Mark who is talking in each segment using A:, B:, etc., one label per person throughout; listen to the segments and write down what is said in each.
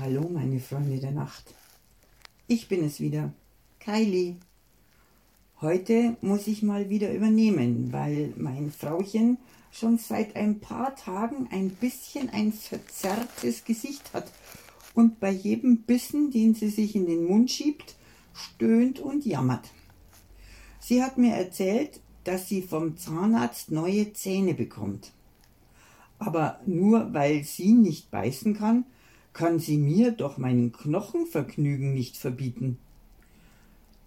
A: Hallo, meine Freunde der Nacht. Ich bin es wieder, Kylie. Heute muss ich mal wieder übernehmen, weil mein Frauchen schon seit ein paar Tagen ein bisschen ein verzerrtes Gesicht hat und bei jedem Bissen, den sie sich in den Mund schiebt, stöhnt und jammert. Sie hat mir erzählt, dass sie vom Zahnarzt neue Zähne bekommt. Aber nur weil sie nicht beißen kann, kann sie mir doch mein Knochenvergnügen nicht verbieten.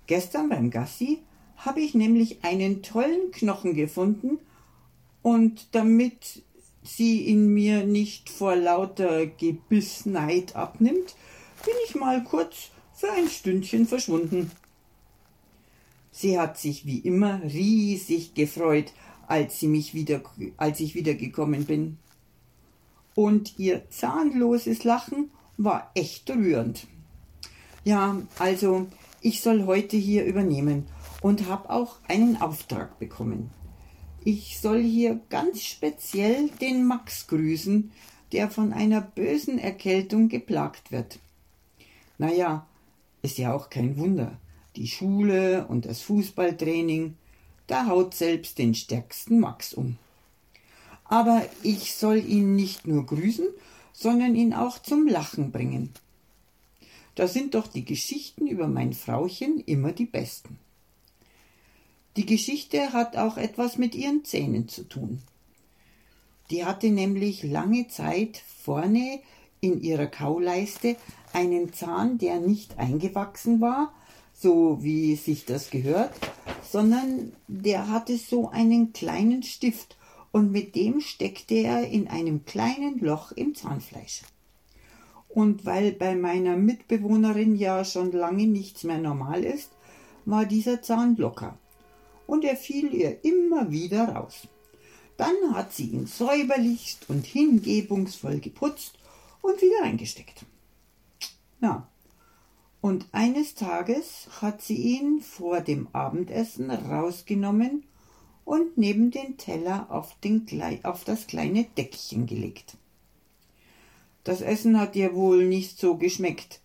A: Gestern beim Gassi habe ich nämlich einen tollen Knochen gefunden, und damit sie ihn mir nicht vor lauter Gebissneid abnimmt, bin ich mal kurz für ein Stündchen verschwunden. Sie hat sich wie immer riesig gefreut, als sie mich wieder, als ich wiedergekommen bin und ihr zahnloses Lachen war echt rührend. Ja, also ich soll heute hier übernehmen und habe auch einen Auftrag bekommen. Ich soll hier ganz speziell den Max grüßen, der von einer bösen Erkältung geplagt wird. Naja, ist ja auch kein Wunder. Die Schule und das Fußballtraining, da haut selbst den stärksten Max um aber ich soll ihn nicht nur grüßen, sondern ihn auch zum Lachen bringen. Da sind doch die Geschichten über mein Frauchen immer die besten. Die Geschichte hat auch etwas mit ihren Zähnen zu tun. Die hatte nämlich lange Zeit vorne in ihrer Kauleiste einen Zahn, der nicht eingewachsen war, so wie sich das gehört, sondern der hatte so einen kleinen Stift und mit dem steckte er in einem kleinen Loch im Zahnfleisch. Und weil bei meiner Mitbewohnerin ja schon lange nichts mehr normal ist, war dieser Zahn locker und er fiel ihr immer wieder raus. Dann hat sie ihn säuberlichst und hingebungsvoll geputzt und wieder reingesteckt. Ja, und eines Tages hat sie ihn vor dem Abendessen rausgenommen und neben den Teller auf, den, auf das kleine Deckchen gelegt. Das Essen hat ihr wohl nicht so geschmeckt.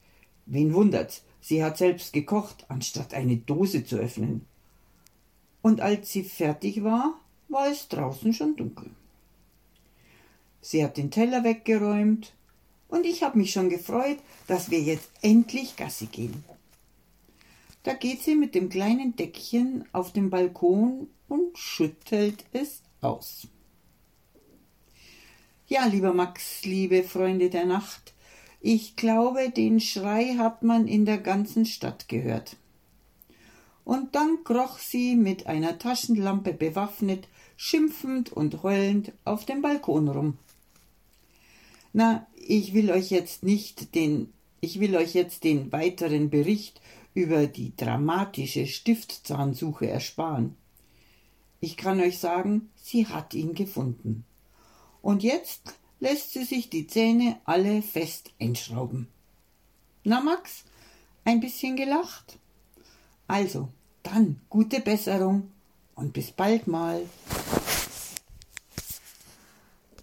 A: Wen wundert's, sie hat selbst gekocht, anstatt eine Dose zu öffnen. Und als sie fertig war, war es draußen schon dunkel. Sie hat den Teller weggeräumt und ich habe mich schon gefreut, dass wir jetzt endlich Gassi gehen. Da geht sie mit dem kleinen Deckchen auf den Balkon und schüttelt es aus. Ja, lieber Max, liebe Freunde der Nacht, ich glaube, den Schrei hat man in der ganzen Stadt gehört. Und dann kroch sie mit einer Taschenlampe bewaffnet, schimpfend und heulend auf dem Balkon rum. Na, ich will euch jetzt nicht den, ich will euch jetzt den weiteren Bericht über die dramatische Stiftzahnsuche ersparen. Ich kann euch sagen, sie hat ihn gefunden. Und jetzt lässt sie sich die Zähne alle fest einschrauben. Na, Max, ein bisschen gelacht? Also, dann gute Besserung und bis bald mal.